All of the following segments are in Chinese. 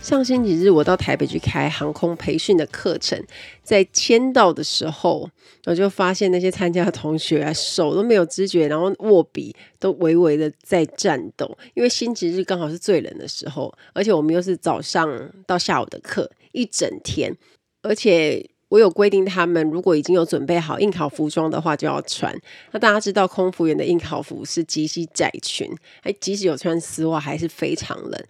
上星期日，我到台北去开航空培训的课程，在签到的时候，我就发现那些参加的同学，手都没有知觉，然后握笔都微微的在颤抖，因为星期日刚好是最冷的时候，而且我们又是早上到下午的课，一整天，而且我有规定，他们如果已经有准备好应考服装的话，就要穿。那大家知道，空服员的应考服是极其窄裙，哎，即使有穿丝袜，还是非常冷。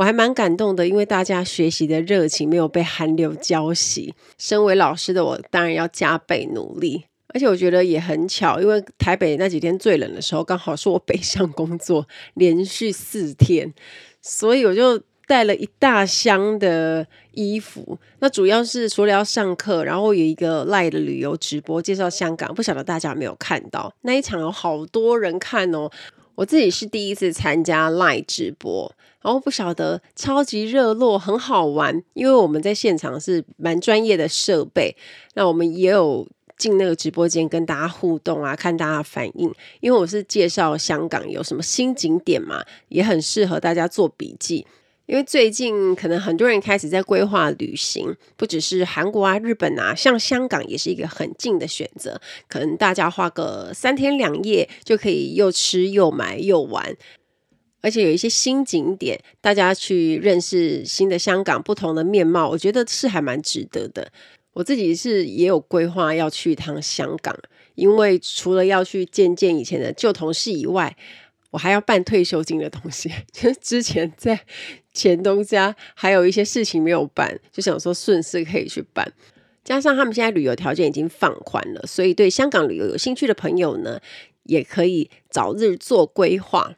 我还蛮感动的，因为大家学习的热情没有被寒流浇熄。身为老师的我，当然要加倍努力。而且我觉得也很巧，因为台北那几天最冷的时候，刚好是我北上工作连续四天，所以我就带了一大箱的衣服。那主要是除了要上课，然后有一个 LINE 的旅游直播介绍香港，不晓得大家有没有看到那一场，有好多人看哦。我自己是第一次参加 LINE 直播。然后不晓得超级热络，很好玩，因为我们在现场是蛮专业的设备，那我们也有进那个直播间跟大家互动啊，看大家反应。因为我是介绍香港有什么新景点嘛，也很适合大家做笔记。因为最近可能很多人开始在规划旅行，不只是韩国啊、日本啊，像香港也是一个很近的选择。可能大家花个三天两夜就可以又吃又买又玩。而且有一些新景点，大家去认识新的香港不同的面貌，我觉得是还蛮值得的。我自己是也有规划要去一趟香港，因为除了要去见见以前的旧同事以外，我还要办退休金的东西。就之前在前东家还有一些事情没有办，就想说顺势可以去办。加上他们现在旅游条件已经放宽了，所以对香港旅游有兴趣的朋友呢，也可以早日做规划。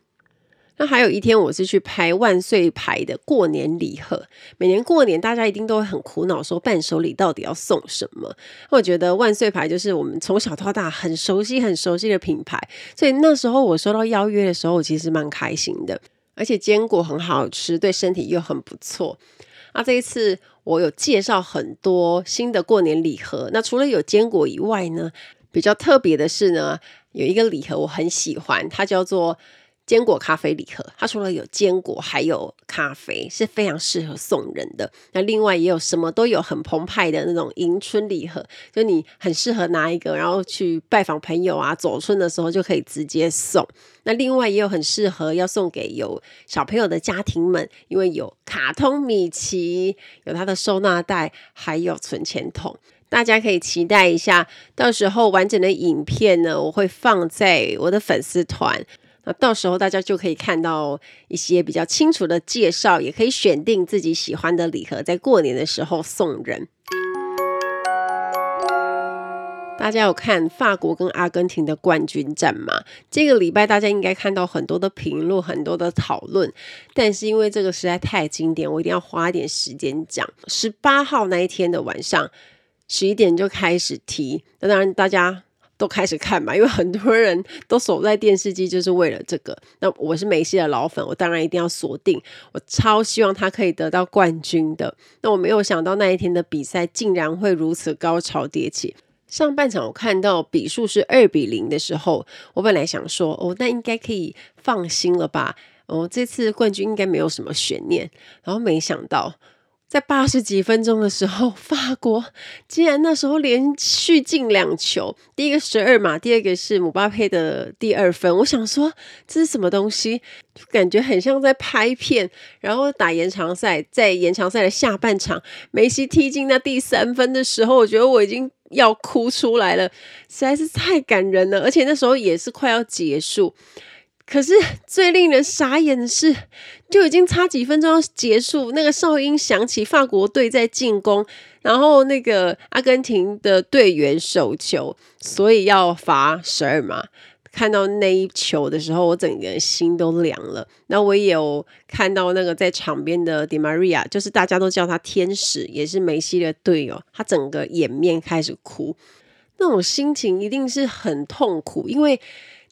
那还有一天，我是去拍万岁牌的过年礼盒。每年过年，大家一定都会很苦恼，说伴手礼到底要送什么？我觉得万岁牌就是我们从小到大很熟悉、很熟悉的品牌，所以那时候我收到邀约的时候，我其实蛮开心的。而且坚果很好吃，对身体又很不错。那这一次我有介绍很多新的过年礼盒。那除了有坚果以外呢，比较特别的是呢，有一个礼盒我很喜欢，它叫做。坚果咖啡礼盒，它除了有坚果，还有咖啡，是非常适合送人的。那另外也有什么都有，很澎湃的那种迎春礼盒，就你很适合拿一个，然后去拜访朋友啊，走春的时候就可以直接送。那另外也有很适合要送给有小朋友的家庭们，因为有卡通米奇，有它的收纳袋，还有存钱筒，大家可以期待一下。到时候完整的影片呢，我会放在我的粉丝团。那到时候大家就可以看到一些比较清楚的介绍，也可以选定自己喜欢的礼盒，在过年的时候送人。大家有看法国跟阿根廷的冠军战吗？这个礼拜大家应该看到很多的评论，很多的讨论。但是因为这个实在太经典，我一定要花一点时间讲。十八号那一天的晚上十一点就开始踢，那当然大家。都开始看吧，因为很多人都守在电视机，就是为了这个。那我是梅西的老粉，我当然一定要锁定。我超希望他可以得到冠军的。那我没有想到那一天的比赛竟然会如此高潮迭起。上半场我看到比数是二比零的时候，我本来想说，哦，那应该可以放心了吧？哦，这次冠军应该没有什么悬念。然后没想到。在八十几分钟的时候，法国竟然那时候连续进两球，第一个十二码，第二个是姆巴佩的第二分。我想说这是什么东西？就感觉很像在拍片。然后打延长赛，在延长赛的下半场，梅西踢进那第三分的时候，我觉得我已经要哭出来了，实在是太感人了。而且那时候也是快要结束。可是 最令人傻眼的是，就已经差几分钟要结束，那个哨音响起，法国队在进攻，然后那个阿根廷的队员手球，所以要罚十二码。看到那一球的时候，我整个心都凉了。那我也有看到那个在场边的 Di Maria，就是大家都叫他天使，也是梅西的队友，他整个掩面开始哭。那种心情一定是很痛苦，因为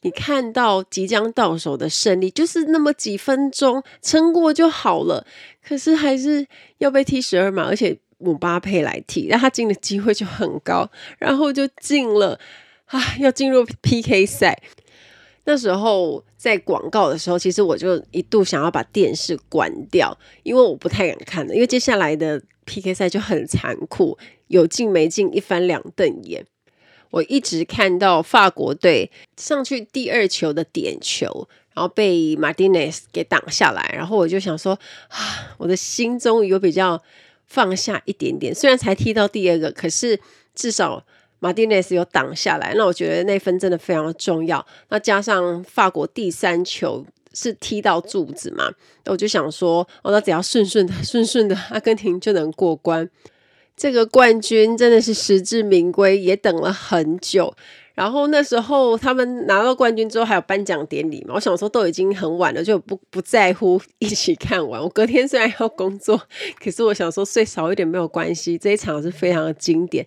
你看到即将到手的胜利，就是那么几分钟，撑过就好了。可是还是要被踢十二码，而且姆巴佩来踢，那他进的机会就很高，然后就进了啊！要进入 PK 赛。那时候在广告的时候，其实我就一度想要把电视关掉，因为我不太敢看了，因为接下来的 PK 赛就很残酷，有进没进一翻两瞪眼。我一直看到法国队上去第二球的点球，然后被马丁内斯给挡下来，然后我就想说啊，我的心终于有比较放下一点点。虽然才踢到第二个，可是至少马丁内斯有挡下来，那我觉得那分真的非常重要。那加上法国第三球是踢到柱子嘛，那我就想说，哦，那只要顺顺的、顺顺的，阿根廷就能过关。这个冠军真的是实至名归，也等了很久。然后那时候他们拿到冠军之后，还有颁奖典礼嘛。我想说都已经很晚了，就不不在乎一起看完。我隔天虽然要工作，可是我想说睡少一点没有关系。这一场是非常的经典。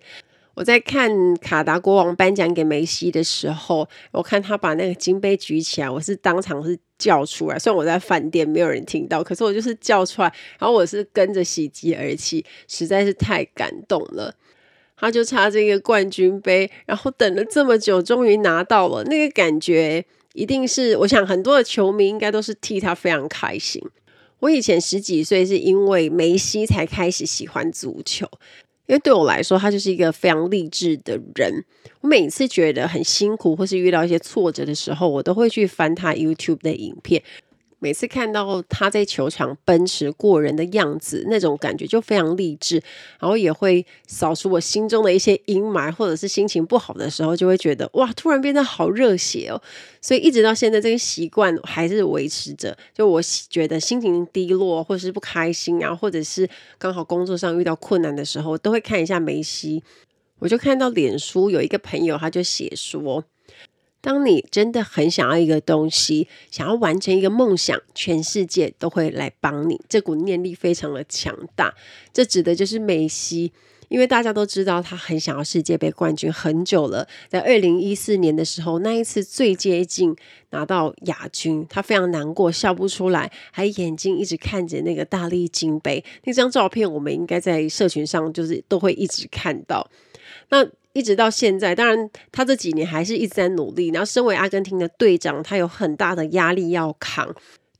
我在看卡达国王颁奖给梅西的时候，我看他把那个金杯举起来，我是当场是叫出来。虽然我在饭店没有人听到，可是我就是叫出来，然后我是跟着喜极而泣，实在是太感动了。他就差这个冠军杯，然后等了这么久，终于拿到了，那个感觉一定是，我想很多的球迷应该都是替他非常开心。我以前十几岁是因为梅西才开始喜欢足球。因为对我来说，他就是一个非常励志的人。我每次觉得很辛苦，或是遇到一些挫折的时候，我都会去翻他 YouTube 的影片。每次看到他在球场奔驰过人的样子，那种感觉就非常励志，然后也会扫除我心中的一些阴霾，或者是心情不好的时候，就会觉得哇，突然变得好热血哦。所以一直到现在，这个习惯还是维持着。就我觉得心情低落，或者是不开心啊，或者是刚好工作上遇到困难的时候，都会看一下梅西。我就看到脸书有一个朋友，他就写说。当你真的很想要一个东西，想要完成一个梦想，全世界都会来帮你。这股念力非常的强大。这指的就是梅西，因为大家都知道他很想要世界杯冠军很久了。在二零一四年的时候，那一次最接近拿到亚军，他非常难过，笑不出来，还眼睛一直看着那个大力金杯。那张照片，我们应该在社群上就是都会一直看到。那。一直到现在，当然他这几年还是一直在努力。然后，身为阿根廷的队长，他有很大的压力要扛。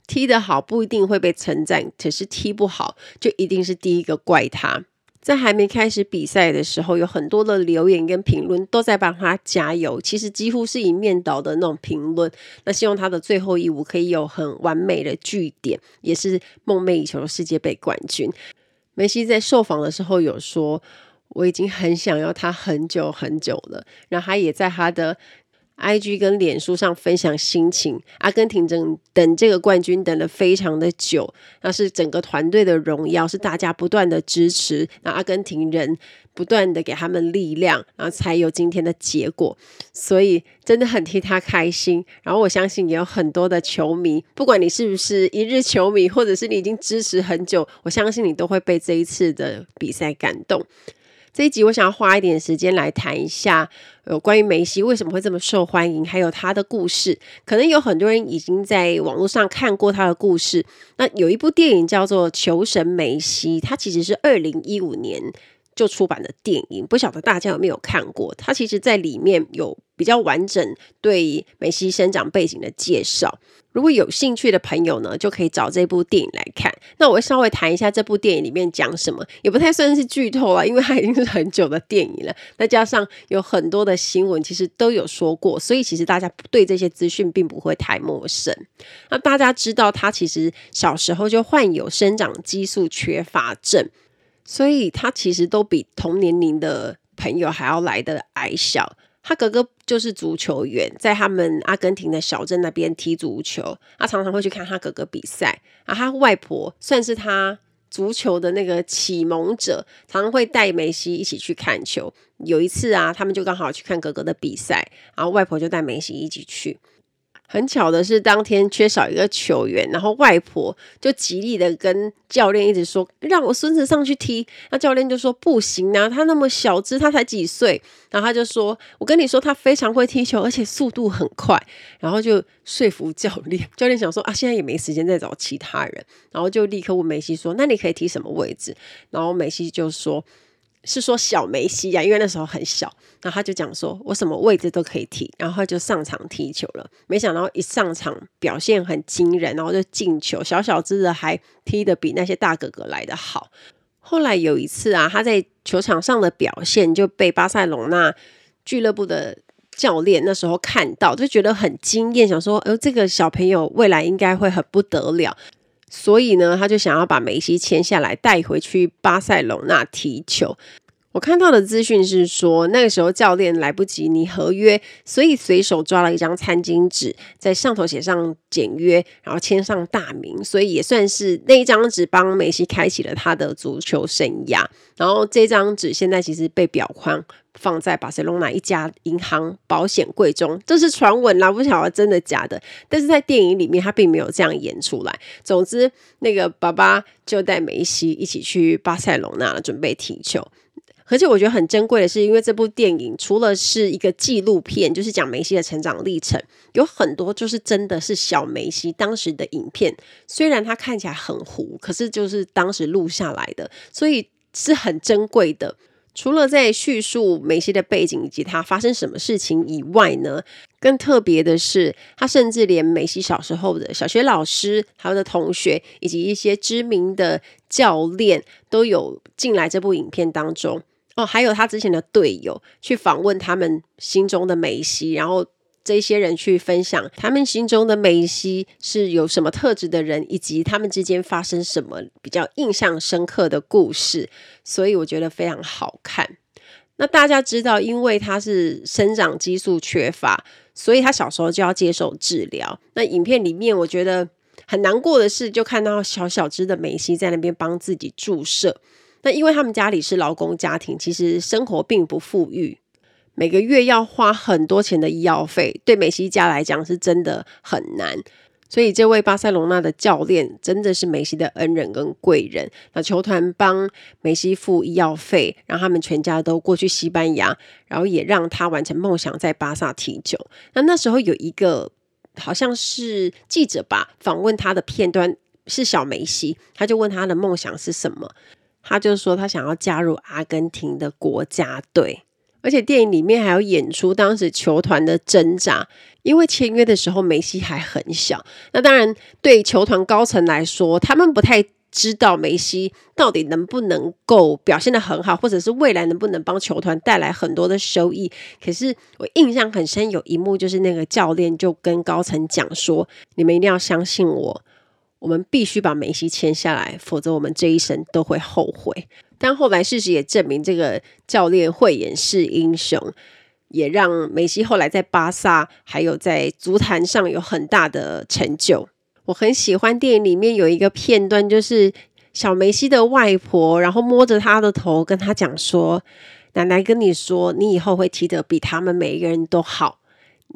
踢得好不一定会被称赞，可是踢不好就一定是第一个怪他。在还没开始比赛的时候，有很多的留言跟评论都在帮他加油。其实几乎是一面倒的那种评论。那希望他的最后一舞可以有很完美的句点，也是梦寐以求的世界杯冠军。梅西在受访的时候有说。我已经很想要他很久很久了，然后他也在他的 IG 跟脸书上分享心情。阿根廷等等这个冠军等了非常的久，那是整个团队的荣耀，是大家不断的支持，那阿根廷人不断的给他们力量，然后才有今天的结果。所以真的很替他开心。然后我相信也有很多的球迷，不管你是不是一日球迷，或者是你已经支持很久，我相信你都会被这一次的比赛感动。这一集我想要花一点时间来谈一下，有关于梅西为什么会这么受欢迎，还有他的故事。可能有很多人已经在网络上看过他的故事。那有一部电影叫做《球神梅西》，它其实是二零一五年就出版的电影，不晓得大家有没有看过？它其实在里面有比较完整对梅西生长背景的介绍。如果有兴趣的朋友呢，就可以找这部电影来看。那我会稍微谈一下这部电影里面讲什么，也不太算是剧透了，因为它已经是很久的电影了。再加上有很多的新闻，其实都有说过，所以其实大家对这些资讯并不会太陌生。那大家知道，他其实小时候就患有生长激素缺乏症，所以他其实都比同年龄的朋友还要来得矮小。他哥哥就是足球员，在他们阿根廷的小镇那边踢足球。他常常会去看他哥哥比赛。啊，他外婆算是他足球的那个启蒙者，常常会带梅西一起去看球。有一次啊，他们就刚好去看哥哥的比赛，然后外婆就带梅西一起去。很巧的是，当天缺少一个球员，然后外婆就极力的跟教练一直说，让我孙子上去踢。那教练就说不行啊，他那么小只，他才几岁。然后他就说，我跟你说，他非常会踢球，而且速度很快。然后就说服教练，教练想说啊，现在也没时间再找其他人，然后就立刻问梅西说，那你可以踢什么位置？然后梅西就说。是说小梅西呀、啊，因为那时候很小，然后他就讲说，我什么位置都可以踢，然后他就上场踢球了。没想到一上场表现很惊人，然后就进球，小小只的还踢得比那些大哥哥来得好。后来有一次啊，他在球场上的表现就被巴塞隆纳俱乐部的教练那时候看到，就觉得很惊艳，想说，呃，这个小朋友未来应该会很不得了。所以呢，他就想要把梅西签下来，带回去巴塞隆纳踢球。我看到的资讯是说，那个时候教练来不及拟合约，所以随手抓了一张餐巾纸，在上头写上简约，然后签上大名，所以也算是那一张纸帮梅西开启了他的足球生涯。然后这张纸现在其实被裱框放在巴塞隆纳一家银行保险柜中，这是传闻啦，不晓得真的假的。但是在电影里面，他并没有这样演出来。总之，那个爸爸就带梅西一起去巴塞隆纳了，准备踢球。而且我觉得很珍贵的是，因为这部电影除了是一个纪录片，就是讲梅西的成长历程，有很多就是真的是小梅西当时的影片。虽然他看起来很糊，可是就是当时录下来的，所以是很珍贵的。除了在叙述梅西的背景以及他发生什么事情以外呢，更特别的是，他甚至连梅西小时候的小学老师、他的同学以及一些知名的教练都有进来这部影片当中。哦，还有他之前的队友去访问他们心中的梅西，然后这些人去分享他们心中的梅西是有什么特质的人，以及他们之间发生什么比较印象深刻的故事，所以我觉得非常好看。那大家知道，因为他是生长激素缺乏，所以他小时候就要接受治疗。那影片里面我觉得很难过的是，就看到小小只的梅西在那边帮自己注射。那因为他们家里是劳工家庭，其实生活并不富裕，每个月要花很多钱的医药费，对梅西家来讲是真的很难。所以这位巴塞隆纳的教练真的是梅西的恩人跟贵人。那球团帮梅西付医药费，让他们全家都过去西班牙，然后也让他完成梦想，在巴萨踢球。那那时候有一个好像是记者吧，访问他的片段是小梅西，他就问他的梦想是什么。他就说他想要加入阿根廷的国家队，而且电影里面还有演出当时球团的挣扎，因为签约的时候梅西还很小。那当然对球团高层来说，他们不太知道梅西到底能不能够表现得很好，或者是未来能不能帮球团带来很多的收益。可是我印象很深，有一幕就是那个教练就跟高层讲说：“你们一定要相信我。”我们必须把梅西签下来，否则我们这一生都会后悔。但后来事实也证明，这个教练慧眼识英雄，也让梅西后来在巴萨还有在足坛上有很大的成就。我很喜欢电影里面有一个片段，就是小梅西的外婆，然后摸着他的头，跟他讲说：“奶奶跟你说，你以后会踢得比他们每一个人都好。”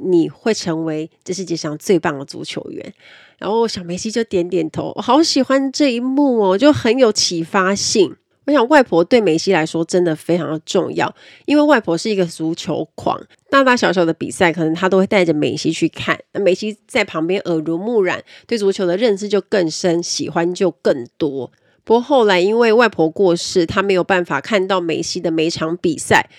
你会成为这世界上最棒的足球员，然后小梅西就点点头，我好喜欢这一幕哦，就很有启发性。我想外婆对梅西来说真的非常的重要，因为外婆是一个足球狂，大大小小的比赛可能她都会带着梅西去看，那梅西在旁边耳濡目染，对足球的认识就更深，喜欢就更多。不过后来因为外婆过世，她没有办法看到梅西的每场比赛。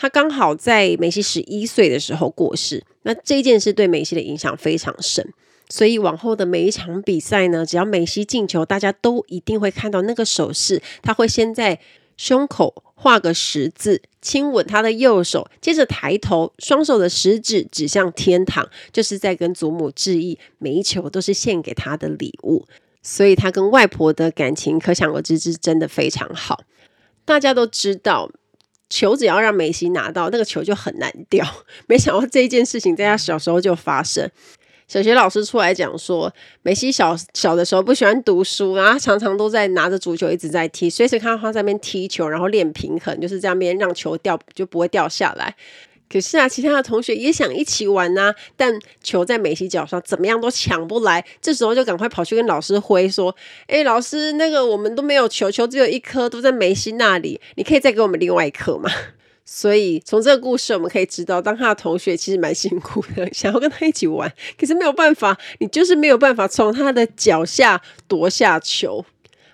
他刚好在梅西十一岁的时候过世，那这件事对梅西的影响非常深，所以往后的每一场比赛呢，只要梅西进球，大家都一定会看到那个手势，他会先在胸口画个十字，亲吻他的右手，接着抬头，双手的食指指向天堂，就是在跟祖母致意，每一球都是献给他的礼物，所以他跟外婆的感情可想而知，是真的非常好。大家都知道。球只要让梅西拿到，那个球就很难掉。没想到这件事情在他小时候就发生。小学老师出来讲说，梅西小小的时候不喜欢读书，然后常常都在拿着足球一直在踢，随时看到他在那边踢球，然后练平衡，就是这样边让球掉就不会掉下来。可是啊，其他的同学也想一起玩呐、啊，但球在梅西脚上，怎么样都抢不来。这时候就赶快跑去跟老师挥说：“哎，老师，那个我们都没有球，球只有一颗，都在梅西那里，你可以再给我们另外一颗吗？” 所以从这个故事我们可以知道，当他的同学其实蛮辛苦的，想要跟他一起玩，可是没有办法，你就是没有办法从他的脚下夺下球。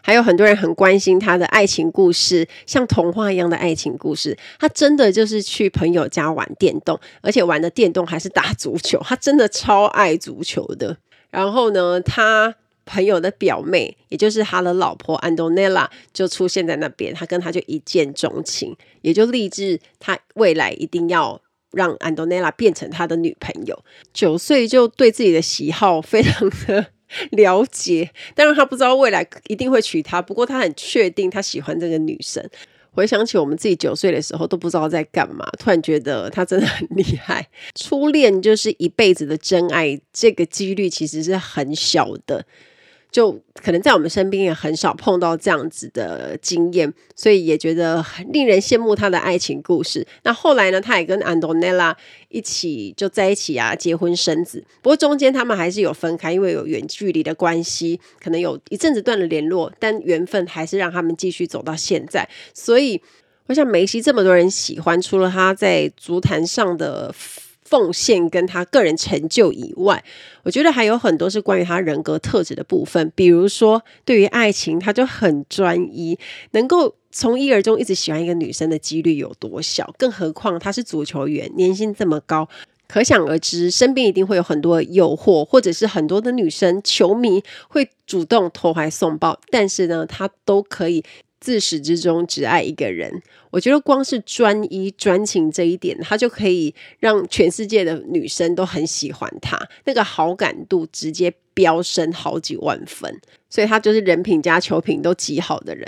还有很多人很关心他的爱情故事，像童话一样的爱情故事。他真的就是去朋友家玩电动，而且玩的电动还是打足球。他真的超爱足球的。然后呢，他朋友的表妹，也就是他的老婆安东内拉，就出现在那边。他跟他就一见钟情，也就立志他未来一定要让安东内拉变成他的女朋友。九岁就对自己的喜好非常的。了解，当然他不知道未来一定会娶她，不过他很确定他喜欢这个女生。回想起我们自己九岁的时候都不知道在干嘛，突然觉得他真的很厉害。初恋就是一辈子的真爱，这个几率其实是很小的。就可能在我们身边也很少碰到这样子的经验，所以也觉得很令人羡慕他的爱情故事。那后来呢，他也跟安东内拉一起就在一起啊，结婚生子。不过中间他们还是有分开，因为有远距离的关系，可能有一阵子断了联络，但缘分还是让他们继续走到现在。所以我想梅西这么多人喜欢，除了他在足坛上的。奉献跟他个人成就以外，我觉得还有很多是关于他人格特质的部分。比如说，对于爱情，他就很专一，能够从一而终一直喜欢一个女生的几率有多小？更何况他是足球员，年薪这么高，可想而知，身边一定会有很多诱惑，或者是很多的女生球迷会主动投怀送抱，但是呢，他都可以。自始至终只爱一个人，我觉得光是专一专情这一点，他就可以让全世界的女生都很喜欢他，那个好感度直接飙升好几万分，所以他就是人品加球品都极好的人。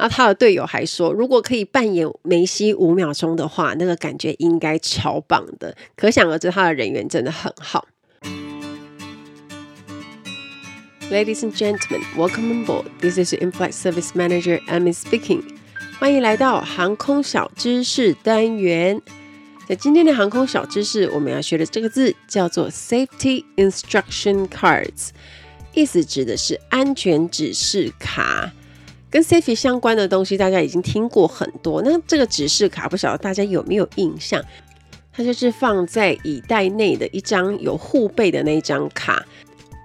那他的队友还说，如果可以扮演梅西五秒钟的话，那个感觉应该超棒的。可想而知，他的人缘真的很好。Ladies and gentlemen, welcome on board. This is in-flight service manager, Amy speaking. 欢迎来到航空小知识单元。在今天的航空小知识，我们要学的这个字叫做 Safety Instruction Cards，意思指的是安全指示卡。跟 Safety 相关的东西，大家已经听过很多。那这个指示卡，不晓得大家有没有印象？它就是放在椅袋内的一张有护背的那张卡。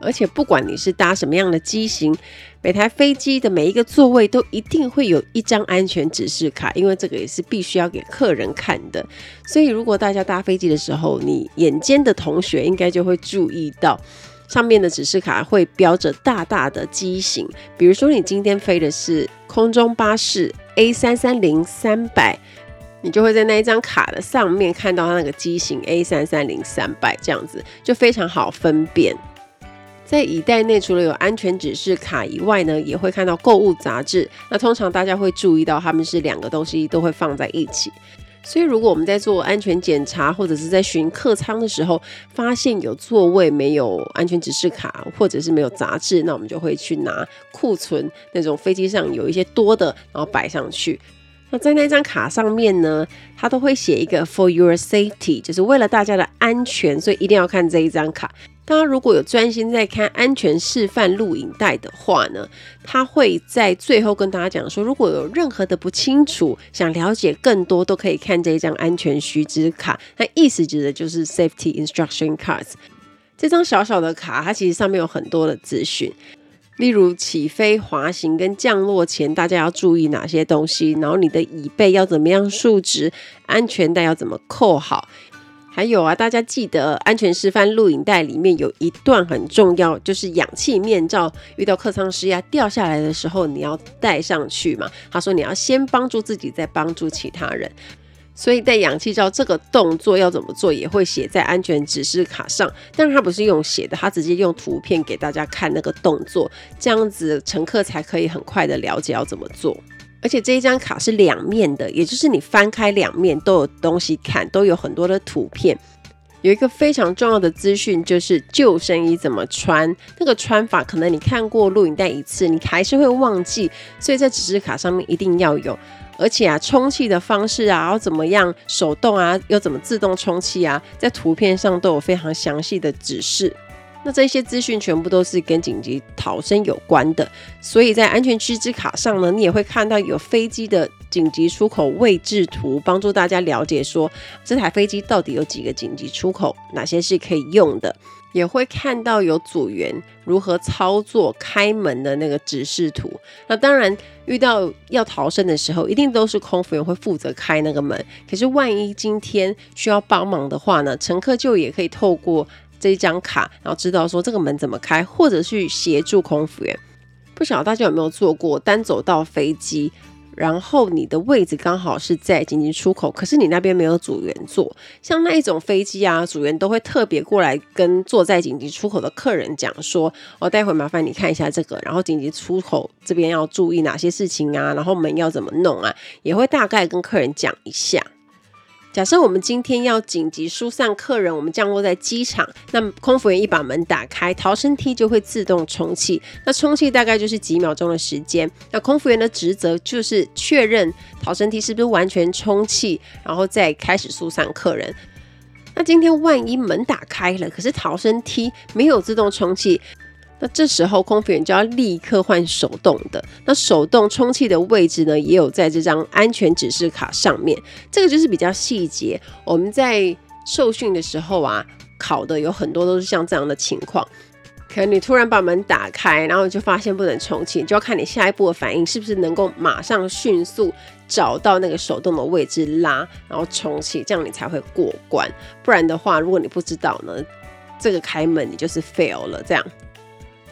而且不管你是搭什么样的机型，每台飞机的每一个座位都一定会有一张安全指示卡，因为这个也是必须要给客人看的。所以如果大家搭飞机的时候，你眼尖的同学应该就会注意到，上面的指示卡会标着大大的机型。比如说你今天飞的是空中巴士 A 三三零三百，你就会在那一张卡的上面看到它那个机型 A 三三零三百，这样子就非常好分辨。在椅袋内，除了有安全指示卡以外呢，也会看到购物杂志。那通常大家会注意到，他们是两个东西都会放在一起。所以，如果我们在做安全检查或者是在巡客舱的时候，发现有座位没有安全指示卡，或者是没有杂志，那我们就会去拿库存那种飞机上有一些多的，然后摆上去。那在那张卡上面呢，它都会写一个 “For your safety”，就是为了大家的安全，所以一定要看这一张卡。大家如果有专心在看安全示范录影带的话呢，他会在最后跟大家讲说，如果有任何的不清楚，想了解更多，都可以看这一张安全须知卡。那意思指的就是 Safety Instruction Cards。这张小小的卡，它其实上面有很多的资讯，例如起飞、滑行跟降落前大家要注意哪些东西，然后你的椅背要怎么样竖直，安全带要怎么扣好。还有啊，大家记得安全示范录影带里面有一段很重要，就是氧气面罩遇到客舱失压掉下来的时候，你要戴上去嘛。他说你要先帮助自己，再帮助其他人。所以戴氧气罩这个动作要怎么做，也会写在安全指示卡上。但是他不是用写的，他直接用图片给大家看那个动作，这样子乘客才可以很快的了解要怎么做。而且这一张卡是两面的，也就是你翻开两面都有东西看，都有很多的图片。有一个非常重要的资讯，就是救生衣怎么穿。那个穿法可能你看过录影带一次，你还是会忘记，所以在指示卡上面一定要有。而且啊，充气的方式啊，要怎么样手动啊，又怎么自动充气啊，在图片上都有非常详细的指示。那这些资讯全部都是跟紧急逃生有关的，所以在安全须知卡上呢，你也会看到有飞机的紧急出口位置图，帮助大家了解说这台飞机到底有几个紧急出口，哪些是可以用的，也会看到有组员如何操作开门的那个指示图。那当然，遇到要逃生的时候，一定都是空服员会负责开那个门。可是万一今天需要帮忙的话呢，乘客就也可以透过。这一张卡，然后知道说这个门怎么开，或者去协助空服员。不晓得大家有没有坐过单走道飞机，然后你的位置刚好是在紧急出口，可是你那边没有组员坐。像那一种飞机啊，组员都会特别过来跟坐在紧急出口的客人讲说：“、哦、待会麻烦你看一下这个，然后紧急出口这边要注意哪些事情啊，然后门要怎么弄啊，也会大概跟客人讲一下。”假设我们今天要紧急疏散客人，我们降落在机场，那空服员一把门打开，逃生梯就会自动充气。那充气大概就是几秒钟的时间。那空服员的职责就是确认逃生梯是不是完全充气，然后再开始疏散客人。那今天万一门打开了，可是逃生梯没有自动充气。那这时候空服员就要立刻换手动的。那手动充气的位置呢，也有在这张安全指示卡上面。这个就是比较细节。我们在受训的时候啊，考的有很多都是像这样的情况。可能你突然把门打开，然后就发现不能充气，就要看你下一步的反应是不是能够马上迅速找到那个手动的位置拉，然后充气，这样你才会过关。不然的话，如果你不知道呢，这个开门你就是 fail 了，这样。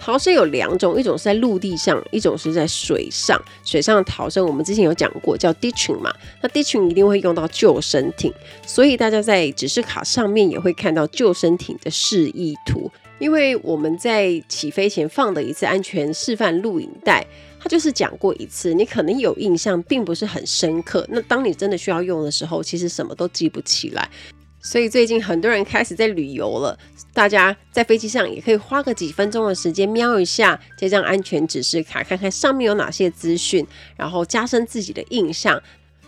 逃生有两种，一种是在陆地上，一种是在水上。水上逃生我们之前有讲过，叫 ditching 嘛。那 ditching 一定会用到救生艇，所以大家在指示卡上面也会看到救生艇的示意图。因为我们在起飞前放的一次安全示范录影带，它就是讲过一次，你可能有印象，并不是很深刻。那当你真的需要用的时候，其实什么都记不起来。所以最近很多人开始在旅游了，大家在飞机上也可以花个几分钟的时间瞄一下这张安全指示卡，看看上面有哪些资讯，然后加深自己的印象。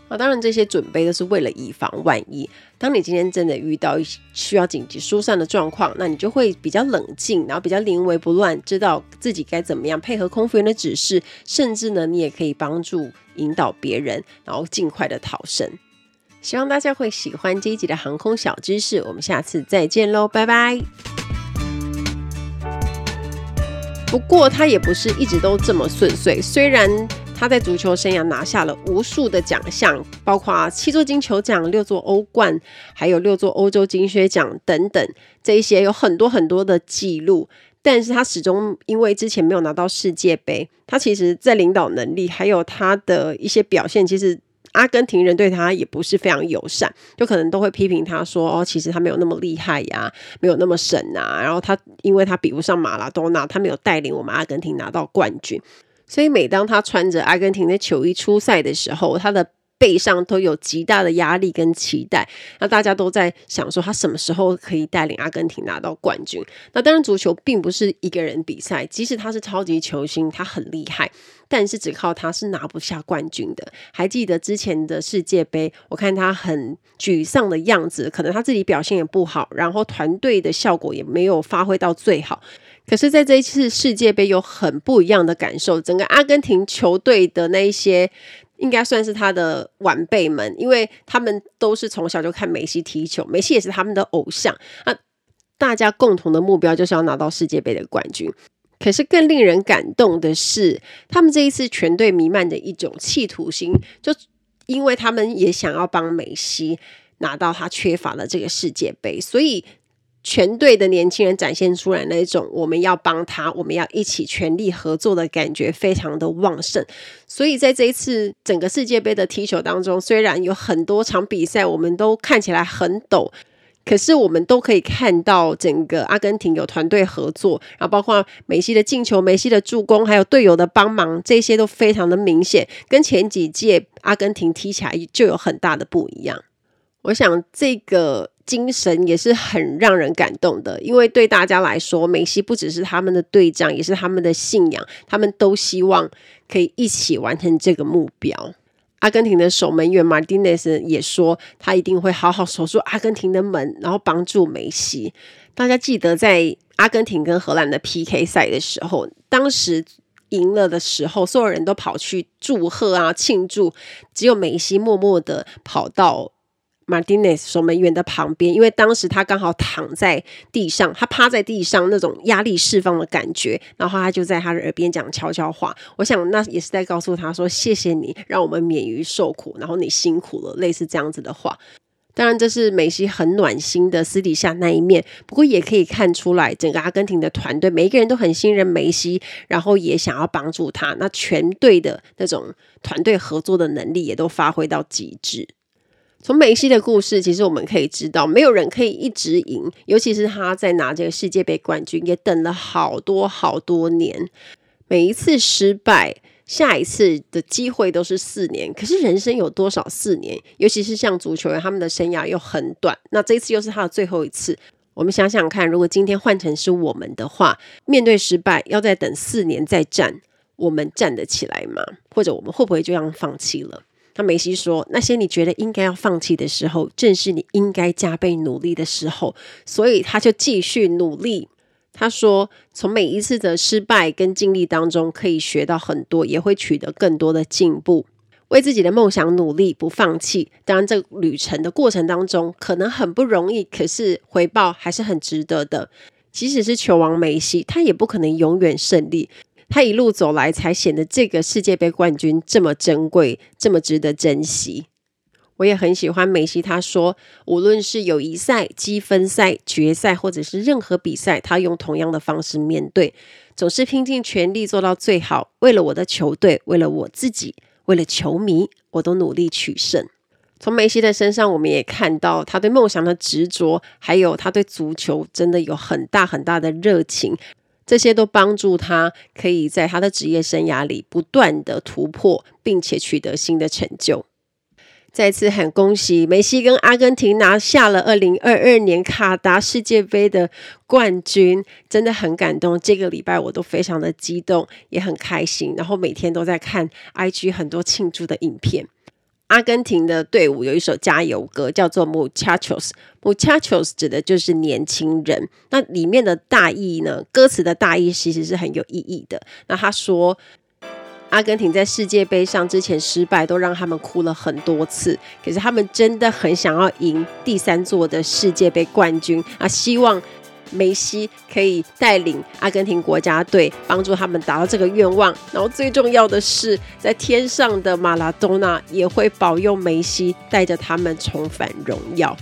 啊，当然这些准备都是为了以防万一。当你今天真的遇到需要紧急疏散的状况，那你就会比较冷静，然后比较临危不乱，知道自己该怎么样配合空服员的指示，甚至呢，你也可以帮助引导别人，然后尽快的逃生。希望大家会喜欢这一集的航空小知识，我们下次再见喽，拜拜。不过他也不是一直都这么顺遂，虽然他在足球生涯拿下了无数的奖项，包括七座金球奖、六座欧冠，还有六座欧洲金靴奖等等，这一些有很多很多的记录，但是他始终因为之前没有拿到世界杯，他其实在领导能力还有他的一些表现，其实。阿根廷人对他也不是非常友善，就可能都会批评他说：“哦，其实他没有那么厉害呀，没有那么神啊。”然后他因为他比不上马拉多纳，他没有带领我们阿根廷拿到冠军，所以每当他穿着阿根廷的球衣出赛的时候，他的背上都有极大的压力跟期待。那大家都在想说，他什么时候可以带领阿根廷拿到冠军？那当然，足球并不是一个人比赛，即使他是超级球星，他很厉害。但是只靠他是拿不下冠军的。还记得之前的世界杯，我看他很沮丧的样子，可能他自己表现也不好，然后团队的效果也没有发挥到最好。可是，在这一次世界杯有很不一样的感受，整个阿根廷球队的那一些，应该算是他的晚辈们，因为他们都是从小就看梅西踢球，梅西也是他们的偶像啊。大家共同的目标就是要拿到世界杯的冠军。可是更令人感动的是，他们这一次全队弥漫着一种企图心，就因为他们也想要帮梅西拿到他缺乏的这个世界杯，所以全队的年轻人展现出来那一种我们要帮他，我们要一起全力合作的感觉，非常的旺盛。所以在这一次整个世界杯的踢球当中，虽然有很多场比赛我们都看起来很抖。可是我们都可以看到，整个阿根廷有团队合作，然后包括梅西的进球、梅西的助攻，还有队友的帮忙，这些都非常的明显，跟前几届阿根廷踢起来就有很大的不一样。我想这个精神也是很让人感动的，因为对大家来说，梅西不只是他们的队长，也是他们的信仰，他们都希望可以一起完成这个目标。阿根廷的守门员马丁内斯也说，他一定会好好守住阿根廷的门，然后帮助梅西。大家记得在阿根廷跟荷兰的 PK 赛的时候，当时赢了的时候，所有人都跑去祝贺啊庆祝，只有梅西默默的跑到。马丁内斯守门员的旁边，因为当时他刚好躺在地上，他趴在地上那种压力释放的感觉，然后他就在他的耳边讲悄悄话。我想那也是在告诉他说：“谢谢你，让我们免于受苦，然后你辛苦了。”类似这样子的话。当然，这是梅西很暖心的私底下那一面。不过也可以看出来，整个阿根廷的团队每一个人都很信任梅西，然后也想要帮助他。那全队的那种团队合作的能力也都发挥到极致。从梅西的故事，其实我们可以知道，没有人可以一直赢，尤其是他在拿这个世界杯冠军，也等了好多好多年。每一次失败，下一次的机会都是四年。可是人生有多少四年？尤其是像足球员，他们的生涯又很短。那这一次又是他的最后一次。我们想想看，如果今天换成是我们的话，面对失败，要再等四年再战，我们站得起来吗？或者我们会不会就这样放弃了？那梅西说：“那些你觉得应该要放弃的时候，正是你应该加倍努力的时候。所以他就继续努力。他说，从每一次的失败跟经历当中，可以学到很多，也会取得更多的进步。为自己的梦想努力，不放弃。当然，这个旅程的过程当中可能很不容易，可是回报还是很值得的。即使是球王梅西，他也不可能永远胜利。”他一路走来，才显得这个世界杯冠军这么珍贵，这么值得珍惜。我也很喜欢梅西，他说，无论是友谊赛、积分赛、决赛，或者是任何比赛，他用同样的方式面对，总是拼尽全力做到最好。为了我的球队，为了我自己，为了球迷，我都努力取胜。从梅西的身上，我们也看到他对梦想的执着，还有他对足球真的有很大很大的热情。这些都帮助他可以在他的职业生涯里不断的突破，并且取得新的成就。再次很恭喜梅西跟阿根廷拿下了二零二二年卡达世界杯的冠军，真的很感动。这个礼拜我都非常的激动，也很开心，然后每天都在看 IG 很多庆祝的影片。阿根廷的队伍有一首加油歌，叫做 Muchachos。Muchachos 指的就是年轻人。那里面的大意呢？歌词的大意其实是很有意义的。那他说，阿根廷在世界杯上之前失败，都让他们哭了很多次。可是他们真的很想要赢第三座的世界杯冠军啊！希望。梅西可以带领阿根廷国家队，帮助他们达到这个愿望。然后最重要的是，在天上的马拉多纳也会保佑梅西，带着他们重返荣耀。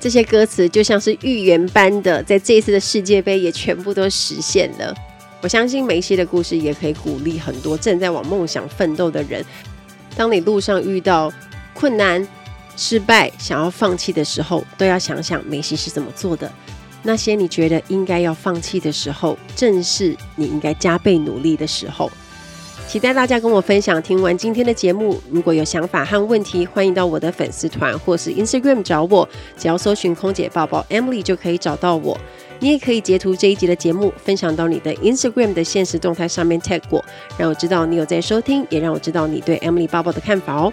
这些歌词就像是预言般的，在这一次的世界杯也全部都实现了。我相信梅西的故事也可以鼓励很多正在往梦想奋斗的人。当你路上遇到困难、失败、想要放弃的时候，都要想想梅西是怎么做的。那些你觉得应该要放弃的时候，正是你应该加倍努力的时候。期待大家跟我分享。听完今天的节目，如果有想法和问题，欢迎到我的粉丝团或是 Instagram 找我，只要搜寻“空姐抱抱 Emily” 就可以找到我。你也可以截图这一集的节目，分享到你的 Instagram 的限时动态上面 tag 我，让我知道你有在收听，也让我知道你对 Emily 抱抱的看法哦。